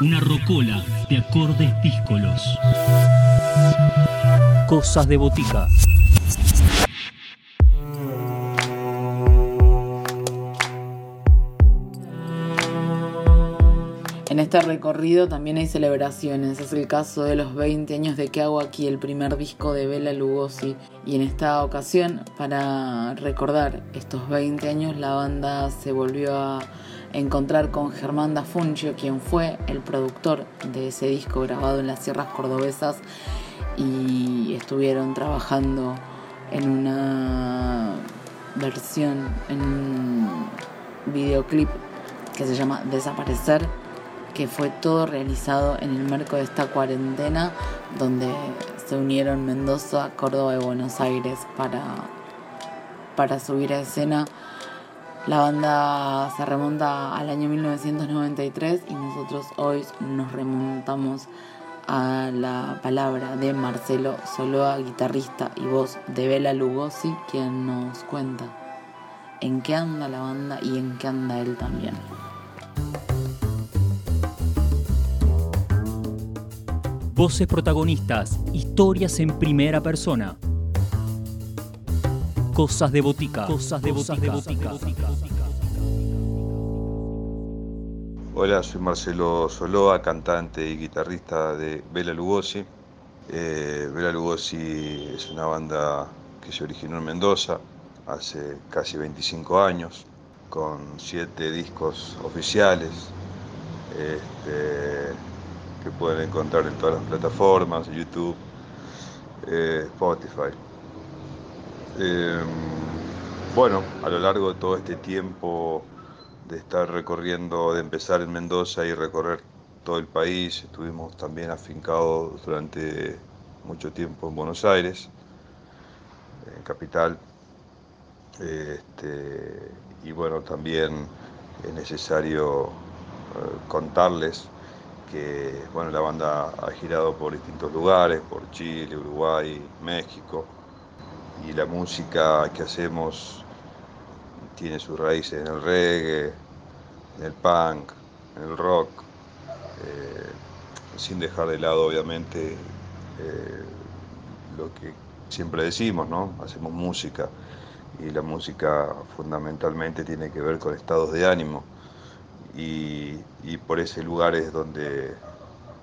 Una rocola de acordes díscolos. Cosas de botica. En este recorrido también hay celebraciones. Es el caso de los 20 años de que hago aquí el primer disco de Bela Lugosi. Y en esta ocasión, para recordar estos 20 años, la banda se volvió a encontrar con Germán Dafuncio, quien fue el productor de ese disco grabado en las sierras cordobesas. Y estuvieron trabajando en una versión, en un videoclip que se llama Desaparecer que fue todo realizado en el marco de esta cuarentena donde se unieron Mendoza, Córdoba y Buenos Aires para, para subir a escena. La banda se remonta al año 1993 y nosotros hoy nos remontamos a la palabra de Marcelo Soloa, guitarrista y voz de Bela Lugosi, quien nos cuenta en qué anda la banda y en qué anda él también. Voces protagonistas, historias en primera persona. Cosas de botica. Cosas de botica. Hola, soy Marcelo Soloa, cantante y guitarrista de Bela Lugosi. Eh, Bela Lugosi es una banda que se originó en Mendoza hace casi 25 años, con siete discos oficiales. Este, que pueden encontrar en todas las plataformas, YouTube, eh, Spotify. Em, bueno, a lo largo de todo este tiempo de estar recorriendo, de empezar en Mendoza y recorrer todo el país, estuvimos también afincados durante mucho tiempo en Buenos Aires, en Capital. Este, y bueno, también es necesario eh, contarles que bueno, la banda ha girado por distintos lugares, por Chile, Uruguay, México, y la música que hacemos tiene sus raíces en el reggae, en el punk, en el rock, eh, sin dejar de lado obviamente eh, lo que siempre decimos, ¿no? Hacemos música y la música fundamentalmente tiene que ver con estados de ánimo y, por ese lugar es donde,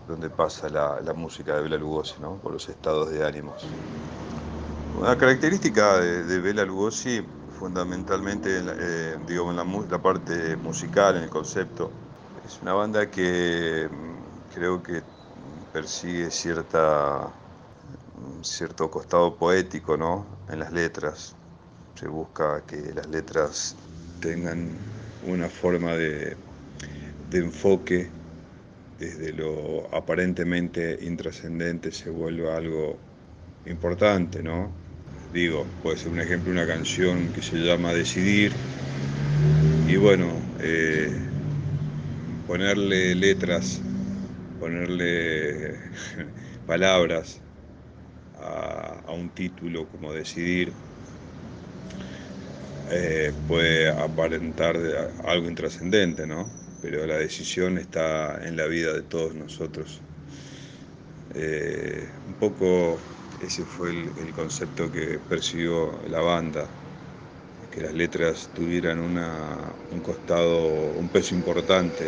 donde pasa la, música de Bela Lugosi, ¿no? por los estados de ánimos. Una característica de, de Lugosi, fundamentalmente eh, digo, en la, la, parte musical, en el concepto, es una banda que mm, creo que persigue cierta, cierto costado poético ¿no? en las letras. Se busca que las letras tengan una forma de, de enfoque desde lo aparentemente intrascendente se vuelve algo importante, ¿no? Digo, puede ser un ejemplo una canción que se llama Decidir y bueno, eh, ponerle letras, ponerle palabras a, un título como Decidir eh, puede aparentar algo intrascendente, ¿no? pero la decisión está en la vida de todos nosotros. Eh, un poco ese fue el, concepto que persiguió la banda, que las letras tuvieran un costado, un peso importante,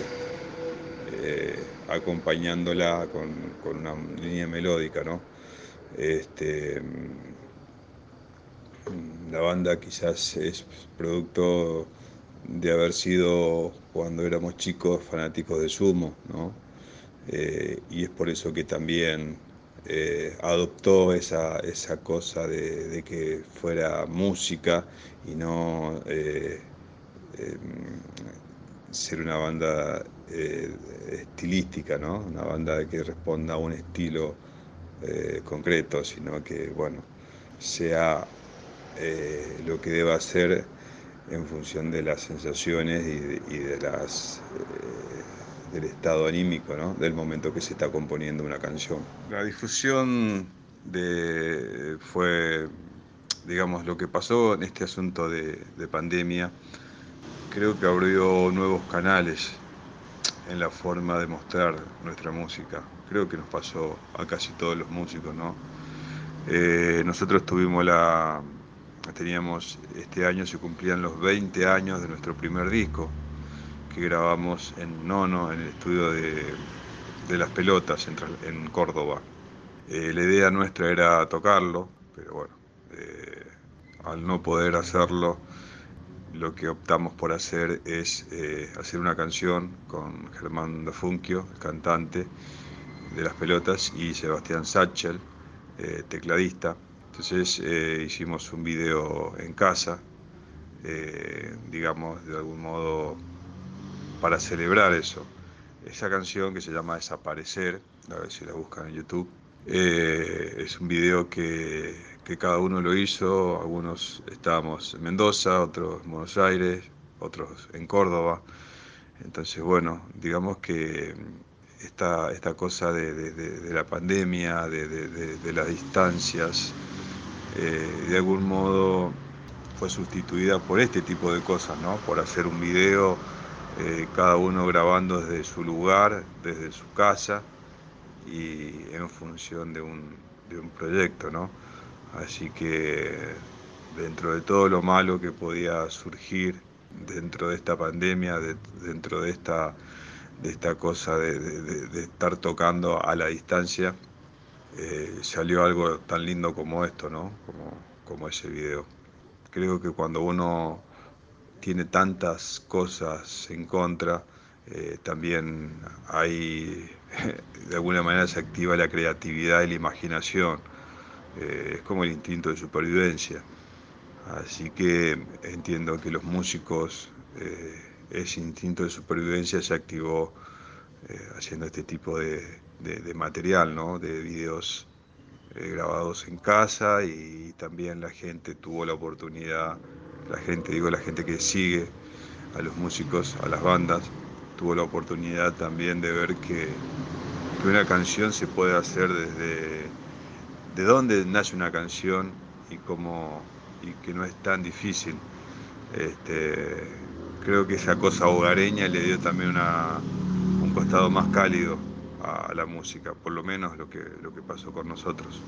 eh, acompañándola con, una línea melódica, ¿no? Este, la banda quizás es producto de haber sido cuando éramos chicos fanáticos de sumo, ¿no? Eh, y es por eso que también eh, adoptó esa, esa cosa de, que fuera música y no eh, em, ser una banda estilística, ¿no? Una banda que responda a un estilo concreto, sino que, bueno, sea lo que deba ser en función de las sensaciones y de, las, eh, del estado anímico ¿no? del momento que se está componiendo una canción. La difusión de, fue, digamos, lo que pasó en este asunto de, pandemia, creo que abrió nuevos canales en la forma de mostrar nuestra música. Creo que nos pasó a casi todos los músicos, ¿no? Eh, nosotros tuvimos la, teníamos, este año se cumplían los 20 años de nuestro primer disco, que grabamos en Nono, en el estudio de, Las Pelotas, en, Córdoba. Eh, la idea nuestra era tocarlo, pero bueno, eh, al no poder hacerlo, lo que optamos por hacer es hacer una canción con Germán Dafunquio, cantante de Las Pelotas, y Sebastián Satchel, eh, tecladista. Entonces eh, hicimos un video en casa, eh, digamos, de algún modo para celebrar eso. Esa canción que se llama Desaparecer, a ver si la buscan en YouTube, es un video que, que, cada uno lo hizo, algunos estábamos en Mendoza, otros en Buenos Aires, otros en Córdoba. Entonces, bueno, digamos que esta, esta cosa de, la pandemia, de, las distancias, eh, de algún modo fue sustituida por este tipo de cosas, ¿no? Por hacer un video, eh, cada uno grabando desde su lugar, desde su casa y en función de un, de un proyecto, ¿no? Así que dentro de todo lo malo que podía surgir dentro de esta pandemia, dentro de esta de esta cosa de, estar tocando a la distancia, eh, salió algo tan lindo como esto, ¿no? Como, como ese video. Creo que cuando uno tiene tantas cosas en contra, eh, también hay, de alguna manera se activa la creatividad y la imaginación. Eh, es como el instinto de supervivencia. Así que entiendo que los músicos ese instinto de supervivencia se activó eh, haciendo este tipo de, material, ¿no? de videos eh, grabados en casa y también la gente tuvo la oportunidad, la gente, digo la gente que sigue a los músicos, a las bandas, tuvo la oportunidad también de ver que, una canción se puede hacer desde de dónde nace una canción y cómo y que no es tan difícil. Este, creo que esa cosa hogareña le dio también un costado más cálido a la música, por lo menos lo que, lo que pasó con nosotros.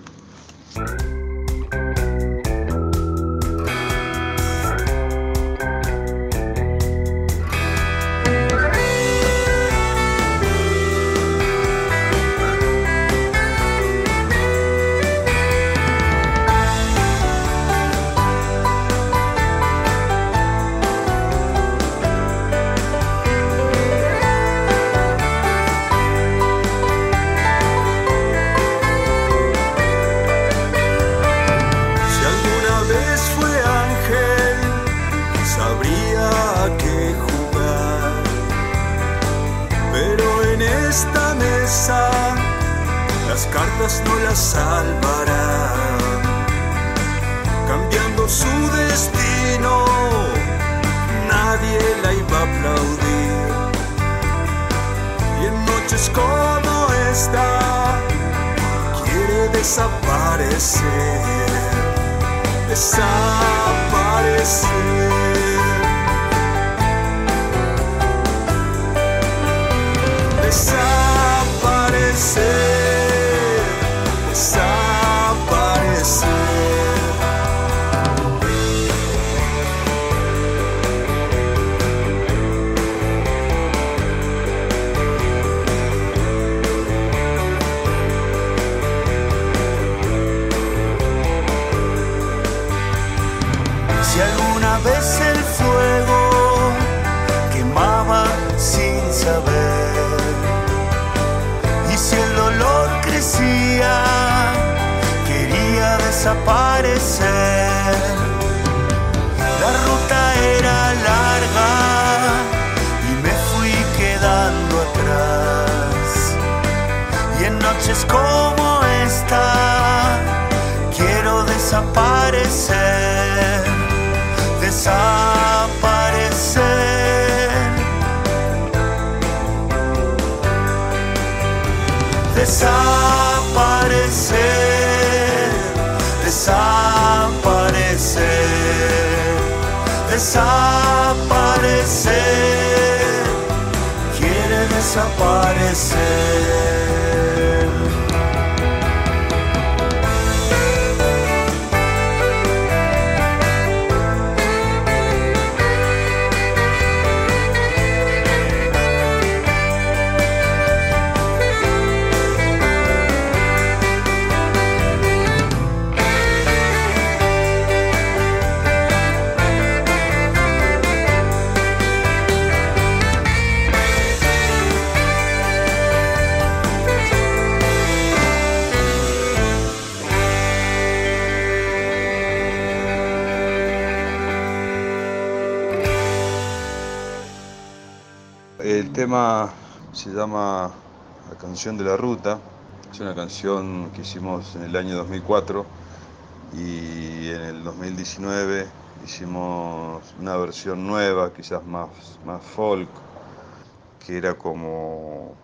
En noches como esta quiero desaparecer. Desaparecer. Desaparecer desaparecer, desaparecer. Tema se llama La canción de la ruta. Es una canción que hicimos en el año 2004 y en el 2019 hicimos una versión nueva, quizás más, más folk, que era como,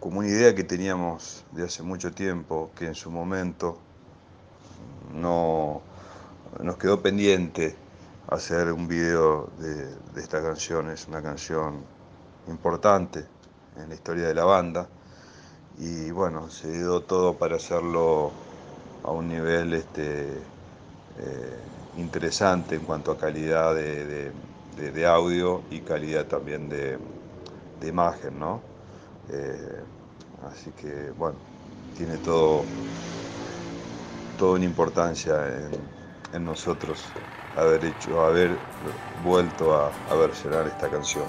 como una idea que teníamos de hace mucho tiempo, que en su momento no nos quedó pendiente hacer un video de, de esta canción. Es una canción importante en la historia de la banda y bueno, se dio todo para hacerlo a un nivel este, eh, interesante en cuanto a calidad de, audio y calidad también de, imagen, ¿no? Eh, así que bueno, tiene todo, toda una importancia en, en nosotros haber hecho, haber vuelto a, a versionar esta canción.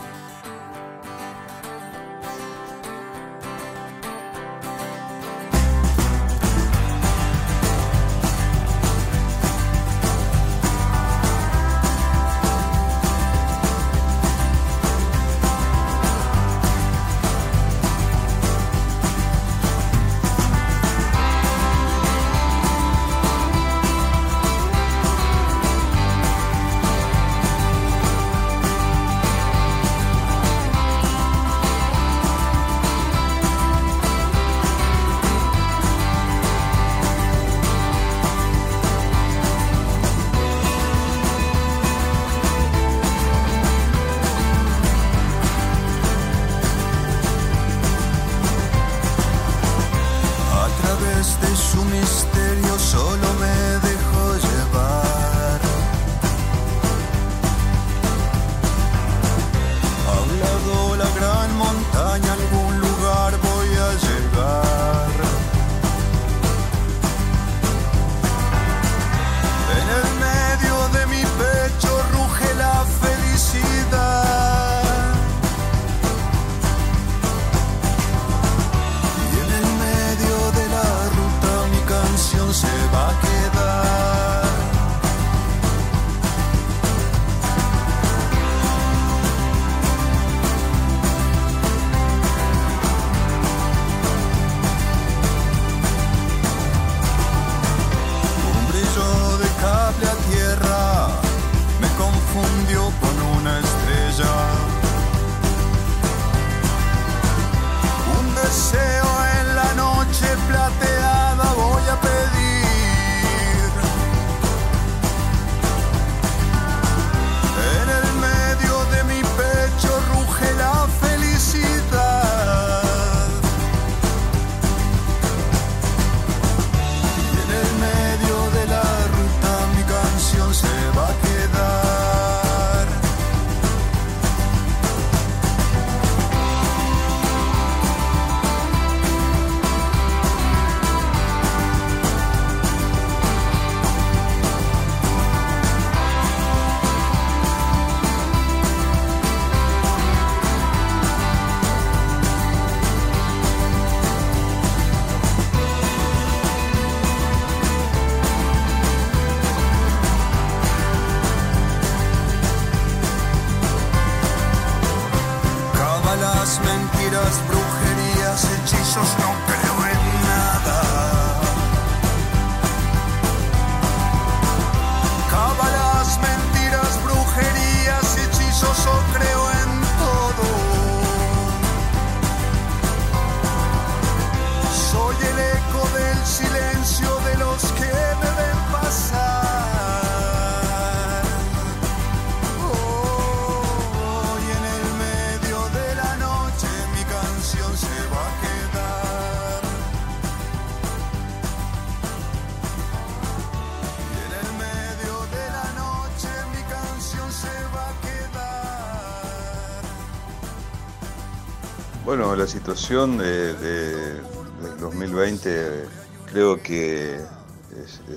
Bueno, la situación de, del 2020 creo que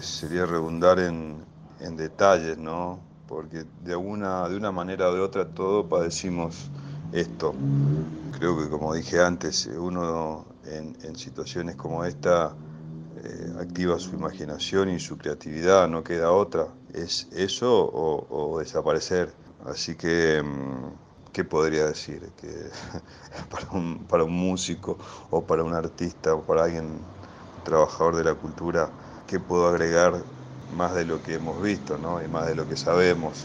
sería redundar en, detalles, ¿no? Porque de, alguna, de una manera o de otra todos padecimos esto. Creo que como dije antes, uno en, situaciones como esta eh, activa su imaginación y su creatividad, no queda otra. Es eso o, desaparecer. Así que... Mmm, ¿qué podría decir? Que para un, músico o para un artista o para alguien trabajador de la cultura, ¿qué puedo agregar más de lo que hemos visto ¿no? y más de lo que sabemos?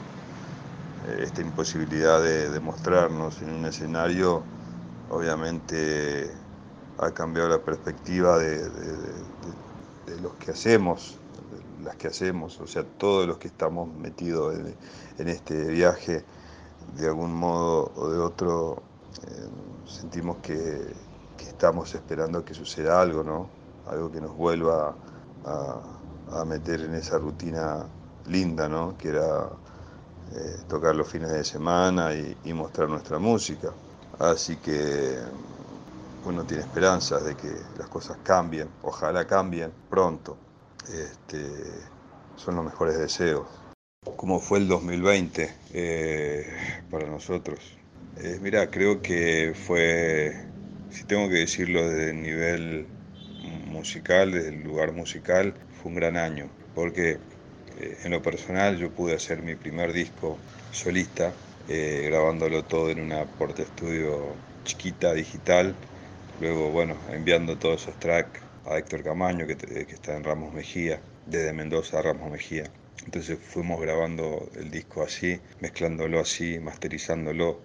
Eh, esta imposibilidad de, mostrarnos en un escenario obviamente ha cambiado la perspectiva de, los que hacemos, las que hacemos, o sea, todos los que estamos metidos en, en este viaje de algún modo o de otro eh, sentimos que, que, estamos esperando que suceda algo, ¿no? Algo que nos vuelva a, a meter en esa rutina linda, ¿no? Que era eh, tocar los fines de semana y, y, mostrar nuestra música. Así que uno tiene esperanzas de que las cosas cambien, ojalá cambien pronto. Este, son los mejores deseos. ¿Cómo fue el 2020 eh, para nosotros? Eh, mira, creo que fue, si tengo que decirlo desde el nivel musical, desde el lugar musical, fue un gran año, porque eh, en lo personal yo pude hacer mi primer disco solista, grabándolo todo en una porta estudio chiquita, digital, luego, bueno, enviando todos esos tracks a Héctor Camaño, que está en Ramos Mejía, desde Mendoza a Ramos Mejía entonces fuimos grabando el disco así, mezclándolo así, masterizándolo.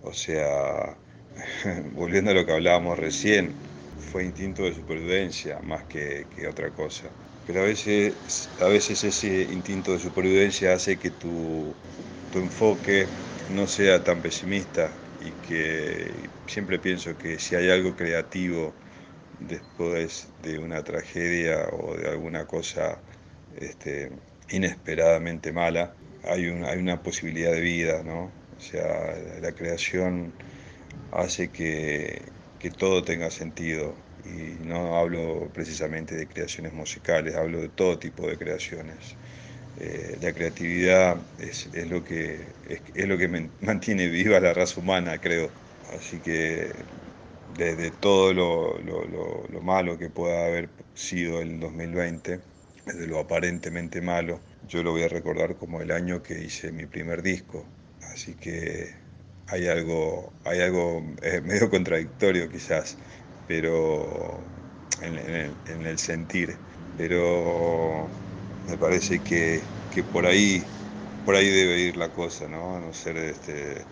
O sea, volviendo a lo que hablábamos recién, fue instinto de supervivencia más que, que, otra cosa. Pero a veces, a veces ese instinto de supervivencia hace que tu, tu enfoque no sea tan pesimista y que siempre pienso que si hay algo creativo después de una tragedia o de alguna cosa este, inesperadamente mala, hay, un, hay una posibilidad de vida, ¿no? O sea, la creación hace que, que todo tenga sentido y no hablo precisamente de creaciones musicales, hablo de todo tipo de creaciones. Eh, la creatividad es, es lo que, es, lo que mantiene viva la raza humana, creo. Así que desde todo lo, lo, lo malo que pueda haber sido el 2020, de lo aparentemente malo, yo lo voy a recordar como el año que hice mi primer disco. Así que hay algo, hay algo eh, medio contradictorio quizás, pero en, en, el, en, el, sentir. Pero me parece que, que, por ahí por ahí debe ir la cosa, ¿no? A no ser este. Eh,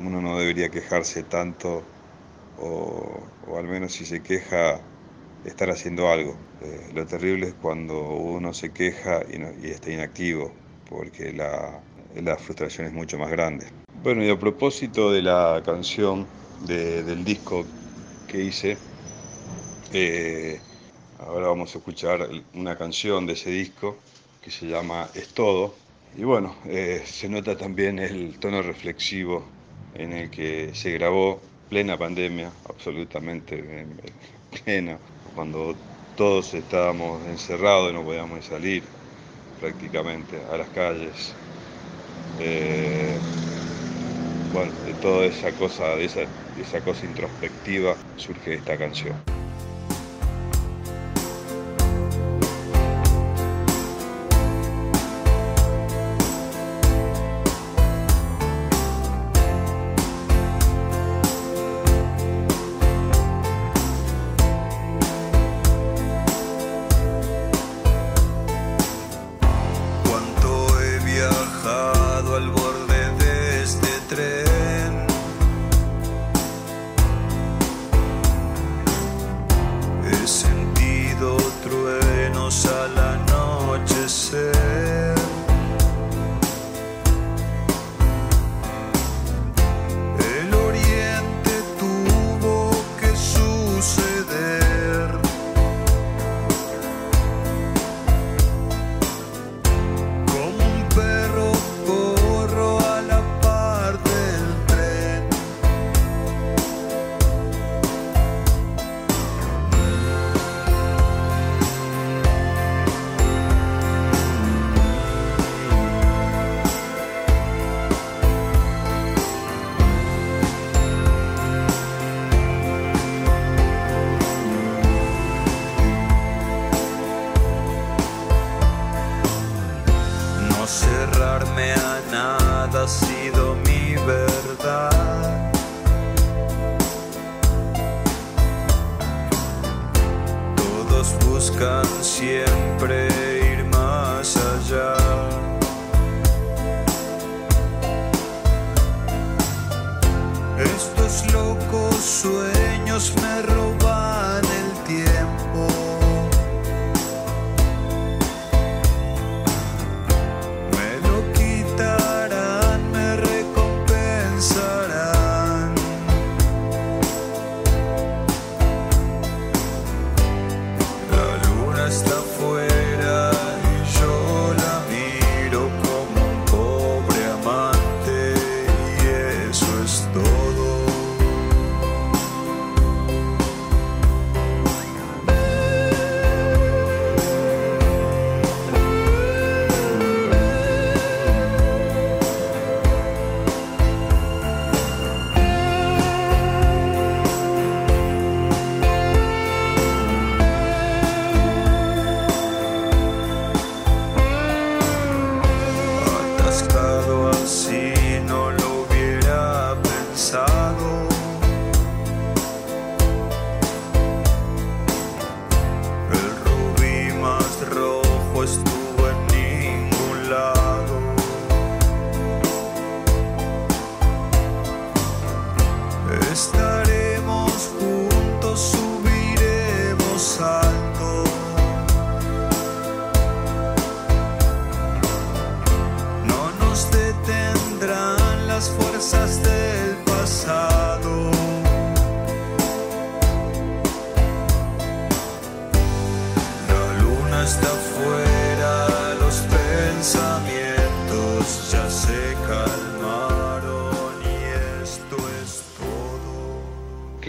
uno no debería quejarse tanto, o, o al menos si se queja, estar haciendo algo. Eh, lo terrible es cuando uno se queja y, no, y está inactivo, porque la, frustración es mucho más grande. Bueno, y a propósito de la canción de, del disco que hice, eh, ahora vamos a escuchar una canción de ese disco que se llama Es Todo. Y bueno, eh, se nota también el tono reflexivo en el que se grabó plena pandemia, absolutamente plena, cuando todos estábamos encerrados y no podíamos salir prácticamente a las calles. Eh, bueno, de toda esa cosa, de esa, de esa cosa introspectiva surge esta canción.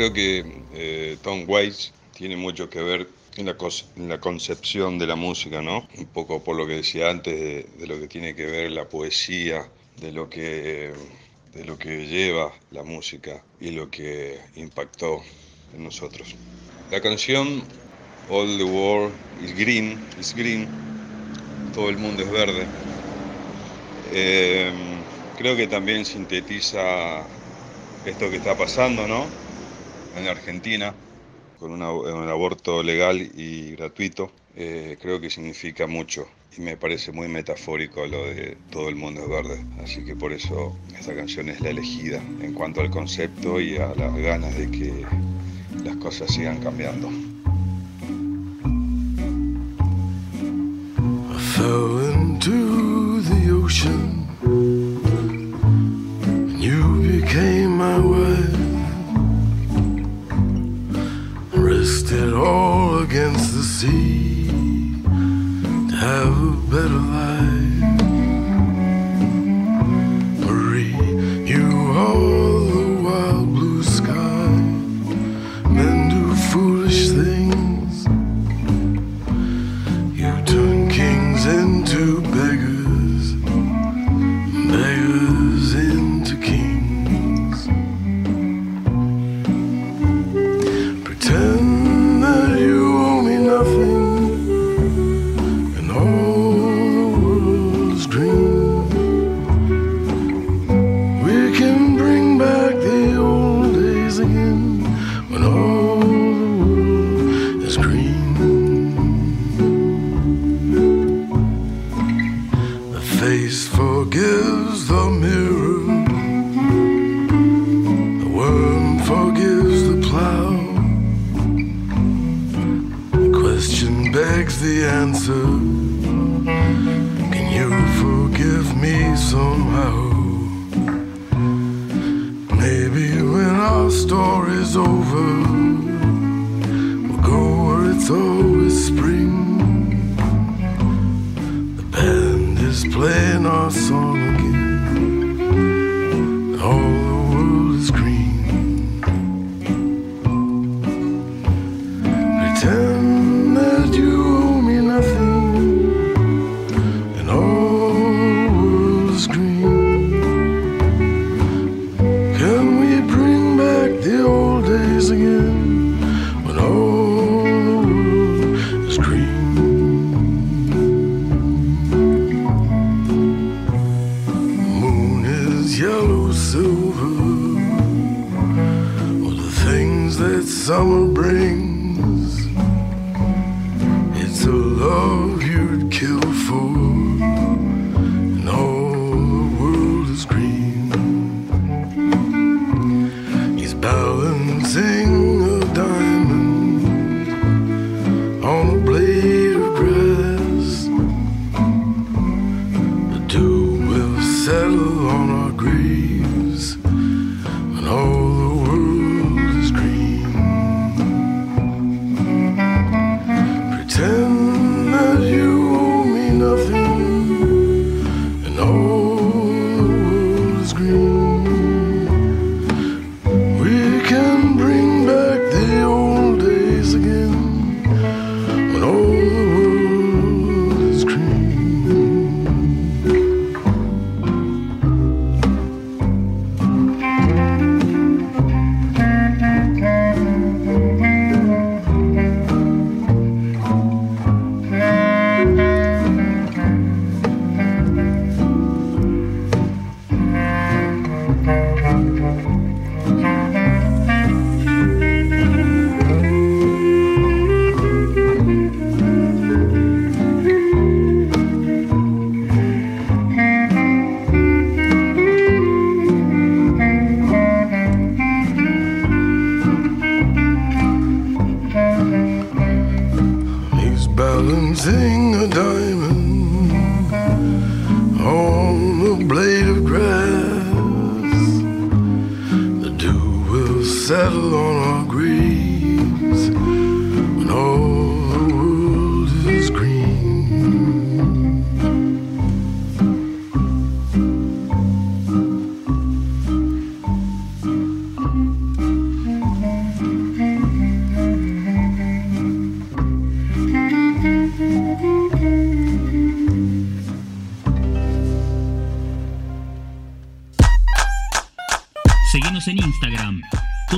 Creo que eh, Tom Waits tiene mucho que ver en la, concepción de la música, ¿no? Un poco por lo que decía antes, de, de lo que tiene que ver la poesía, de lo que, de lo que lleva la música y lo que impactó en nosotros. La canción All the World is Green, is green todo el mundo es verde. Eh, creo que también sintetiza esto que está pasando, ¿no? En Argentina, con un aborto legal y gratuito, eh, creo que significa mucho y me parece muy metafórico lo de todo el mundo es verde. Así que por eso esta canción es la elegida en cuanto al concepto y a las ganas de que las cosas sigan cambiando. Rested all against the sea to have a better life. hang a diamond on a blade of grass. The dew will settle on